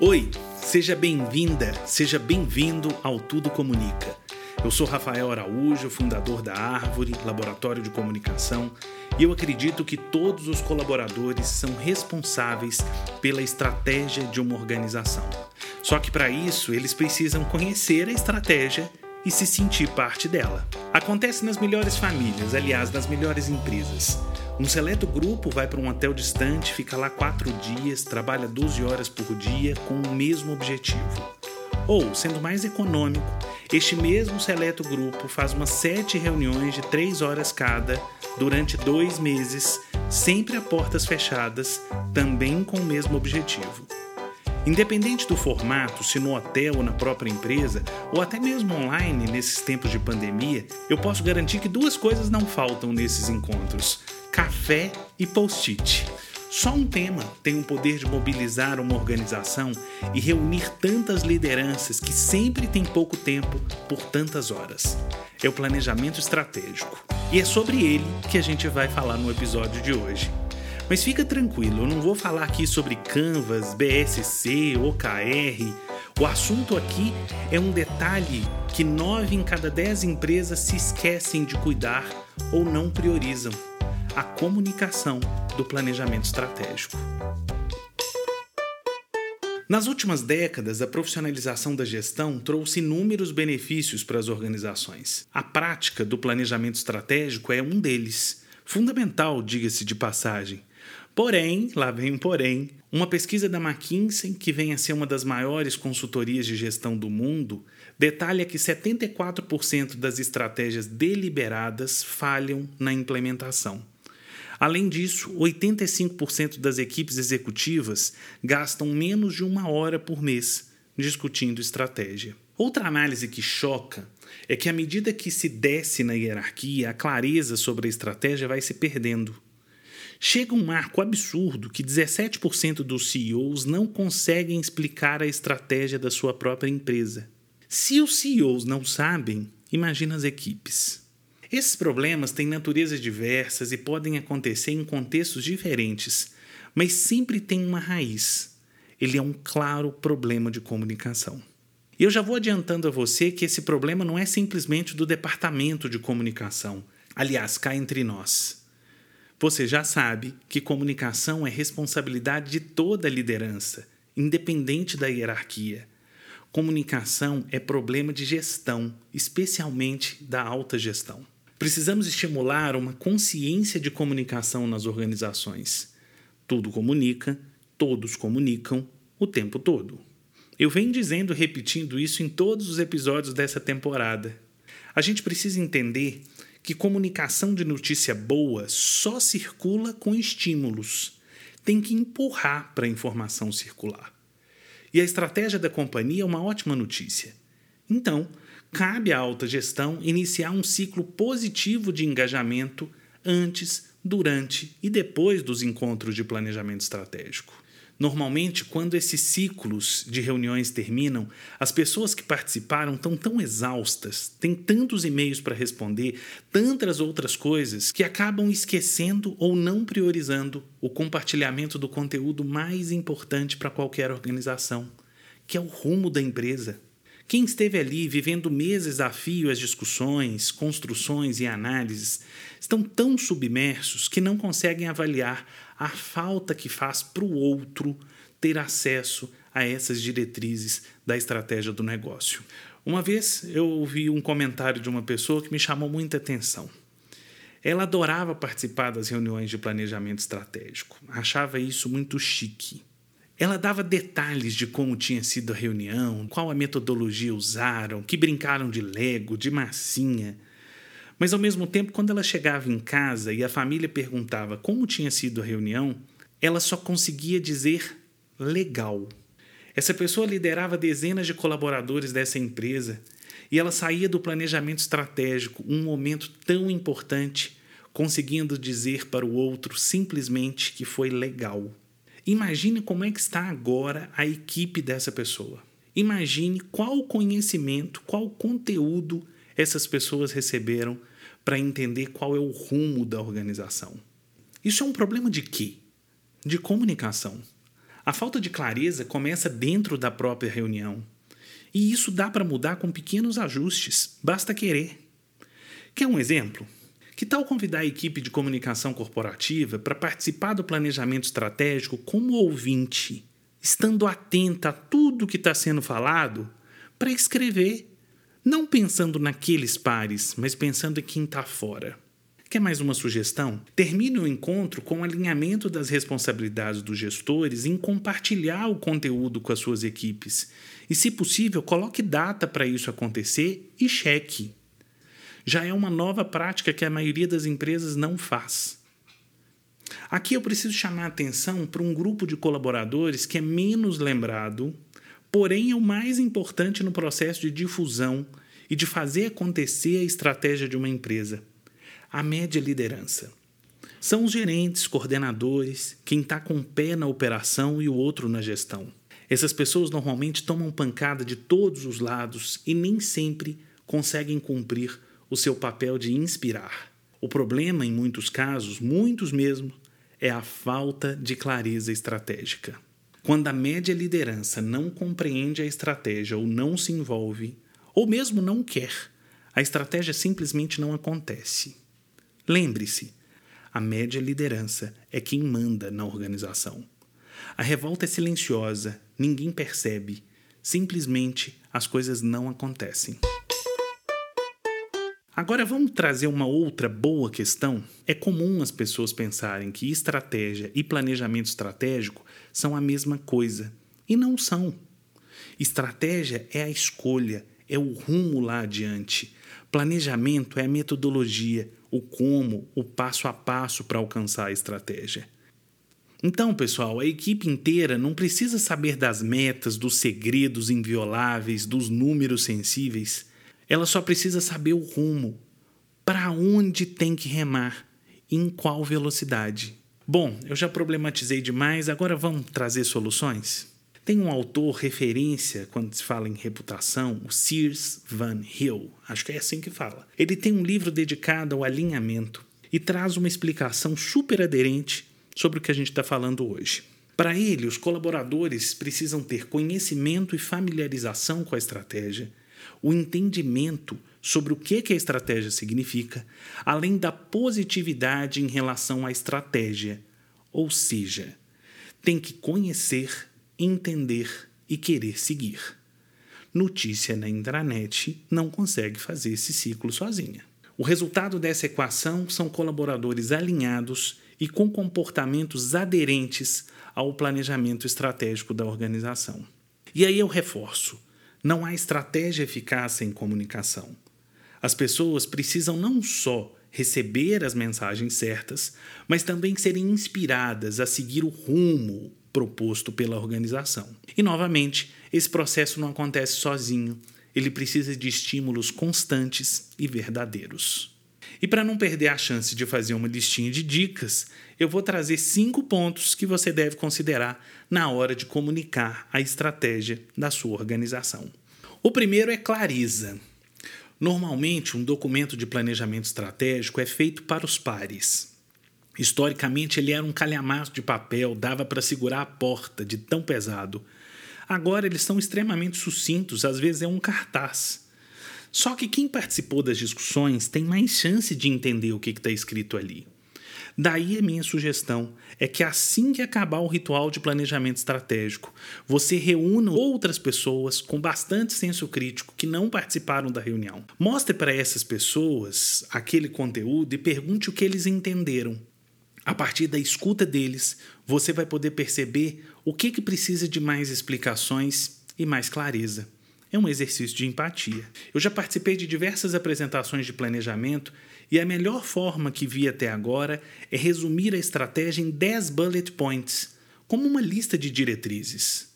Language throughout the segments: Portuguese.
Oi, seja bem-vinda, seja bem-vindo ao Tudo Comunica. Eu sou Rafael Araújo, fundador da Árvore, Laboratório de Comunicação, e eu acredito que todos os colaboradores são responsáveis pela estratégia de uma organização. Só que para isso eles precisam conhecer a estratégia e se sentir parte dela. Acontece nas melhores famílias, aliás, nas melhores empresas. Um seleto grupo vai para um hotel distante, fica lá quatro dias, trabalha 12 horas por dia com o mesmo objetivo. Ou, sendo mais econômico, este mesmo seleto grupo faz umas sete reuniões de três horas cada durante dois meses, sempre a portas fechadas, também com o mesmo objetivo. Independente do formato, se no hotel ou na própria empresa, ou até mesmo online nesses tempos de pandemia, eu posso garantir que duas coisas não faltam nesses encontros: café e post-it. Só um tema tem o poder de mobilizar uma organização e reunir tantas lideranças que sempre tem pouco tempo por tantas horas. É o planejamento estratégico. E é sobre ele que a gente vai falar no episódio de hoje. Mas fica tranquilo, eu não vou falar aqui sobre Canvas, BSC, OKR. O assunto aqui é um detalhe que nove em cada dez empresas se esquecem de cuidar ou não priorizam: a comunicação do planejamento estratégico. Nas últimas décadas, a profissionalização da gestão trouxe inúmeros benefícios para as organizações. A prática do planejamento estratégico é um deles. Fundamental, diga-se de passagem. Porém, lá vem um porém, uma pesquisa da McKinsey, que vem a ser uma das maiores consultorias de gestão do mundo, detalha que 74% das estratégias deliberadas falham na implementação. Além disso, 85% das equipes executivas gastam menos de uma hora por mês discutindo estratégia. Outra análise que choca é que, à medida que se desce na hierarquia, a clareza sobre a estratégia vai se perdendo. Chega um marco absurdo que 17% dos CEOs não conseguem explicar a estratégia da sua própria empresa. Se os CEOs não sabem, imagina as equipes. Esses problemas têm naturezas diversas e podem acontecer em contextos diferentes, mas sempre tem uma raiz. Ele é um claro problema de comunicação. E eu já vou adiantando a você que esse problema não é simplesmente do departamento de comunicação. Aliás, cá entre nós. Você já sabe que comunicação é responsabilidade de toda a liderança, independente da hierarquia. Comunicação é problema de gestão, especialmente da alta gestão. Precisamos estimular uma consciência de comunicação nas organizações. Tudo comunica, todos comunicam o tempo todo. Eu venho dizendo repetindo isso em todos os episódios dessa temporada. A gente precisa entender que comunicação de notícia boa só circula com estímulos. Tem que empurrar para a informação circular. E a estratégia da companhia é uma ótima notícia. Então, cabe à alta gestão iniciar um ciclo positivo de engajamento antes, durante e depois dos encontros de planejamento estratégico. Normalmente, quando esses ciclos de reuniões terminam, as pessoas que participaram estão tão exaustas, têm tantos e-mails para responder, tantas outras coisas, que acabam esquecendo ou não priorizando o compartilhamento do conteúdo mais importante para qualquer organização, que é o rumo da empresa. Quem esteve ali vivendo meses a fio as discussões, construções e análises estão tão submersos que não conseguem avaliar a falta que faz para o outro ter acesso a essas diretrizes da estratégia do negócio. Uma vez eu ouvi um comentário de uma pessoa que me chamou muita atenção. Ela adorava participar das reuniões de planejamento estratégico, achava isso muito chique. Ela dava detalhes de como tinha sido a reunião, qual a metodologia usaram, que brincaram de Lego, de massinha. Mas ao mesmo tempo, quando ela chegava em casa e a família perguntava como tinha sido a reunião, ela só conseguia dizer legal. Essa pessoa liderava dezenas de colaboradores dessa empresa e ela saía do planejamento estratégico, um momento tão importante, conseguindo dizer para o outro simplesmente que foi legal. Imagine como é que está agora a equipe dessa pessoa. Imagine qual conhecimento, qual conteúdo essas pessoas receberam para entender qual é o rumo da organização. Isso é um problema de quê? De comunicação. A falta de clareza começa dentro da própria reunião. E isso dá para mudar com pequenos ajustes, basta querer. Quer um exemplo? Que tal convidar a equipe de comunicação corporativa para participar do planejamento estratégico como ouvinte, estando atenta a tudo que está sendo falado, para escrever, não pensando naqueles pares, mas pensando em quem está fora? Quer mais uma sugestão? Termine o encontro com o alinhamento das responsabilidades dos gestores em compartilhar o conteúdo com as suas equipes. E, se possível, coloque data para isso acontecer e cheque já é uma nova prática que a maioria das empresas não faz. Aqui eu preciso chamar a atenção para um grupo de colaboradores que é menos lembrado, porém é o mais importante no processo de difusão e de fazer acontecer a estratégia de uma empresa: a média liderança. São os gerentes, coordenadores, quem está com um pé na operação e o outro na gestão. Essas pessoas normalmente tomam pancada de todos os lados e nem sempre conseguem cumprir o seu papel de inspirar. O problema, em muitos casos, muitos mesmo, é a falta de clareza estratégica. Quando a média liderança não compreende a estratégia ou não se envolve, ou mesmo não quer, a estratégia simplesmente não acontece. Lembre-se, a média liderança é quem manda na organização. A revolta é silenciosa, ninguém percebe, simplesmente as coisas não acontecem. Agora vamos trazer uma outra boa questão. É comum as pessoas pensarem que estratégia e planejamento estratégico são a mesma coisa. E não são. Estratégia é a escolha, é o rumo lá adiante. Planejamento é a metodologia, o como, o passo a passo para alcançar a estratégia. Então, pessoal, a equipe inteira não precisa saber das metas, dos segredos invioláveis, dos números sensíveis. Ela só precisa saber o rumo, para onde tem que remar, em qual velocidade. Bom, eu já problematizei demais, agora vamos trazer soluções? Tem um autor referência quando se fala em reputação, o Sears Van Hill, acho que é assim que fala. Ele tem um livro dedicado ao alinhamento e traz uma explicação super aderente sobre o que a gente está falando hoje. Para ele, os colaboradores precisam ter conhecimento e familiarização com a estratégia, o entendimento sobre o que, que a estratégia significa, além da positividade em relação à estratégia. Ou seja, tem que conhecer, entender e querer seguir. Notícia na intranet não consegue fazer esse ciclo sozinha. O resultado dessa equação são colaboradores alinhados e com comportamentos aderentes ao planejamento estratégico da organização. E aí eu reforço: não há estratégia eficaz sem comunicação. As pessoas precisam não só receber as mensagens certas, mas também serem inspiradas a seguir o rumo proposto pela organização. E, novamente, esse processo não acontece sozinho, ele precisa de estímulos constantes e verdadeiros. E para não perder a chance de fazer uma listinha de dicas, eu vou trazer cinco pontos que você deve considerar na hora de comunicar a estratégia da sua organização. O primeiro é clareza. Normalmente, um documento de planejamento estratégico é feito para os pares. Historicamente, ele era um calhamaço de papel, dava para segurar a porta de tão pesado. Agora, eles são extremamente sucintos, às vezes é um cartaz. Só que quem participou das discussões tem mais chance de entender o que está escrito ali. Daí a minha sugestão é que assim que acabar o ritual de planejamento estratégico, você reúna outras pessoas com bastante senso crítico que não participaram da reunião. Mostre para essas pessoas aquele conteúdo e pergunte o que eles entenderam. A partir da escuta deles, você vai poder perceber o que, que precisa de mais explicações e mais clareza é um exercício de empatia. Eu já participei de diversas apresentações de planejamento e a melhor forma que vi até agora é resumir a estratégia em 10 bullet points, como uma lista de diretrizes.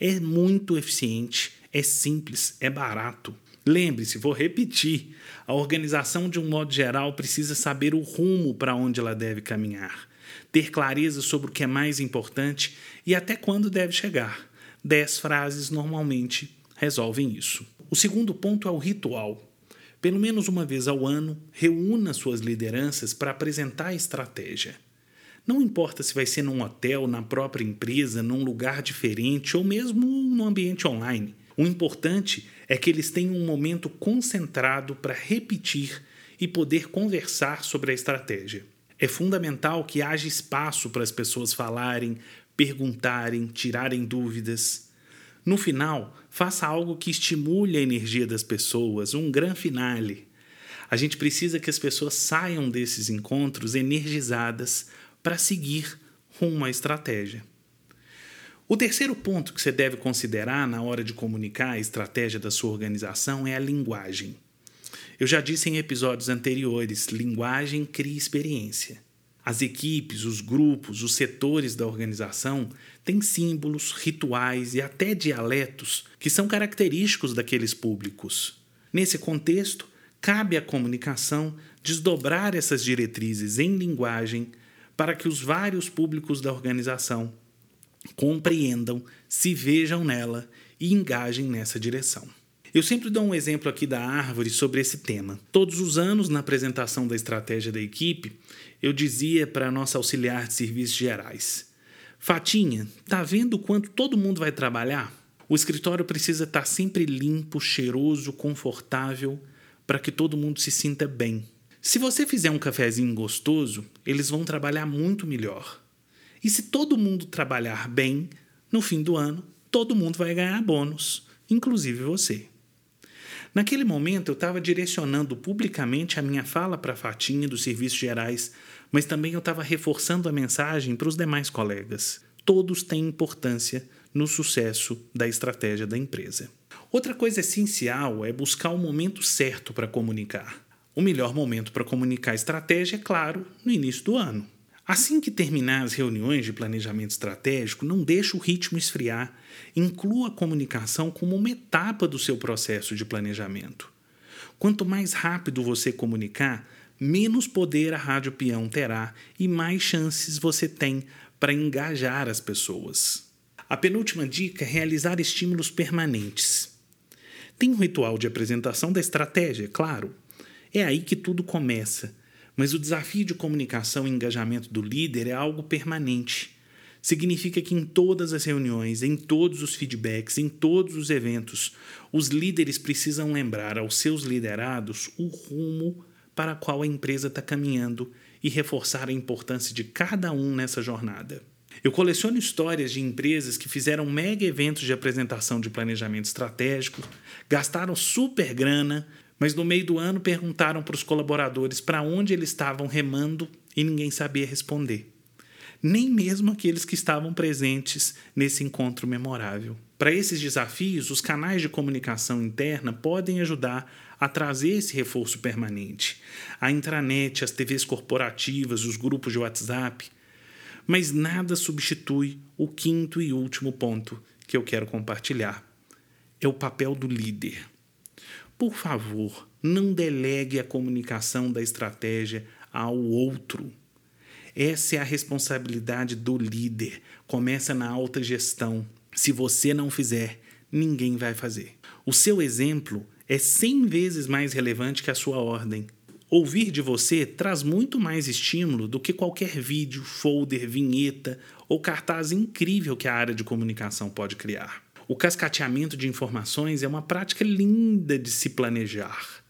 É muito eficiente, é simples, é barato. Lembre-se, vou repetir: a organização, de um modo geral, precisa saber o rumo para onde ela deve caminhar, ter clareza sobre o que é mais importante e até quando deve chegar. Dez frases normalmente resolvem isso. O segundo ponto é o ritual. Pelo menos uma vez ao ano, reúna suas lideranças para apresentar a estratégia. Não importa se vai ser num hotel, na própria empresa, num lugar diferente ou mesmo no ambiente online. O importante é que eles tenham um momento concentrado para repetir e poder conversar sobre a estratégia. É fundamental que haja espaço para as pessoas falarem, perguntarem, tirarem dúvidas. No final, faça algo que estimule a energia das pessoas, um gran finale. A gente precisa que as pessoas saiam desses encontros energizadas para seguir rumo à estratégia. O terceiro ponto que você deve considerar na hora de comunicar a estratégia da sua organização é a linguagem. Eu já disse em episódios anteriores: linguagem cria experiência. As equipes, os grupos, os setores da organização têm símbolos, rituais e até dialetos que são característicos daqueles públicos. Nesse contexto, cabe à comunicação desdobrar essas diretrizes em linguagem para que os vários públicos da organização compreendam, se vejam nela e engajem nessa direção. Eu sempre dou um exemplo aqui da árvore sobre esse tema. Todos os anos, na apresentação da estratégia da equipe, eu dizia para a nossa auxiliar de serviços gerais: Fatinha, tá vendo quanto todo mundo vai trabalhar? O escritório precisa estar tá sempre limpo, cheiroso, confortável, para que todo mundo se sinta bem. Se você fizer um cafezinho gostoso, eles vão trabalhar muito melhor. E se todo mundo trabalhar bem, no fim do ano, todo mundo vai ganhar bônus, inclusive você. Naquele momento, eu estava direcionando publicamente a minha fala para a Fatinha dos Serviços Gerais, mas também eu estava reforçando a mensagem para os demais colegas. Todos têm importância no sucesso da estratégia da empresa. Outra coisa essencial é buscar o momento certo para comunicar. O melhor momento para comunicar estratégia é, claro, no início do ano. Assim que terminar as reuniões de planejamento estratégico, não deixe o ritmo esfriar. Inclua a comunicação como uma etapa do seu processo de planejamento. Quanto mais rápido você comunicar, menos poder a Rádio Peão terá e mais chances você tem para engajar as pessoas. A penúltima dica é realizar estímulos permanentes. Tem um ritual de apresentação da estratégia, claro, é aí que tudo começa. Mas o desafio de comunicação e engajamento do líder é algo permanente. Significa que em todas as reuniões, em todos os feedbacks, em todos os eventos, os líderes precisam lembrar aos seus liderados o rumo para qual a empresa está caminhando e reforçar a importância de cada um nessa jornada. Eu coleciono histórias de empresas que fizeram mega eventos de apresentação de planejamento estratégico, gastaram super grana, mas no meio do ano perguntaram para os colaboradores para onde eles estavam remando e ninguém sabia responder. Nem mesmo aqueles que estavam presentes nesse encontro memorável. Para esses desafios, os canais de comunicação interna podem ajudar a trazer esse reforço permanente. A intranet, as TVs corporativas, os grupos de WhatsApp. Mas nada substitui o quinto e último ponto que eu quero compartilhar: é o papel do líder. Por favor, não delegue a comunicação da estratégia ao outro. Essa é a responsabilidade do líder. Começa na alta gestão. Se você não fizer, ninguém vai fazer. O seu exemplo é 100 vezes mais relevante que a sua ordem. Ouvir de você traz muito mais estímulo do que qualquer vídeo, folder, vinheta ou cartaz incrível que a área de comunicação pode criar. O cascateamento de informações é uma prática linda de se planejar,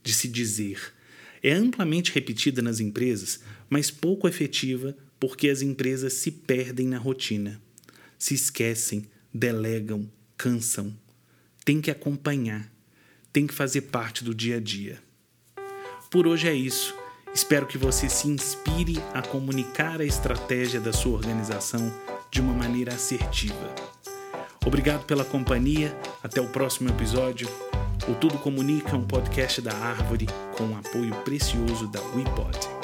de se dizer. É amplamente repetida nas empresas, mas pouco efetiva porque as empresas se perdem na rotina. Se esquecem, delegam, cansam. Tem que acompanhar, tem que fazer parte do dia a dia. Por hoje é isso. Espero que você se inspire a comunicar a estratégia da sua organização de uma maneira assertiva. Obrigado pela companhia. Até o próximo episódio. O Tudo Comunica, um podcast da Árvore com o apoio precioso da WePod.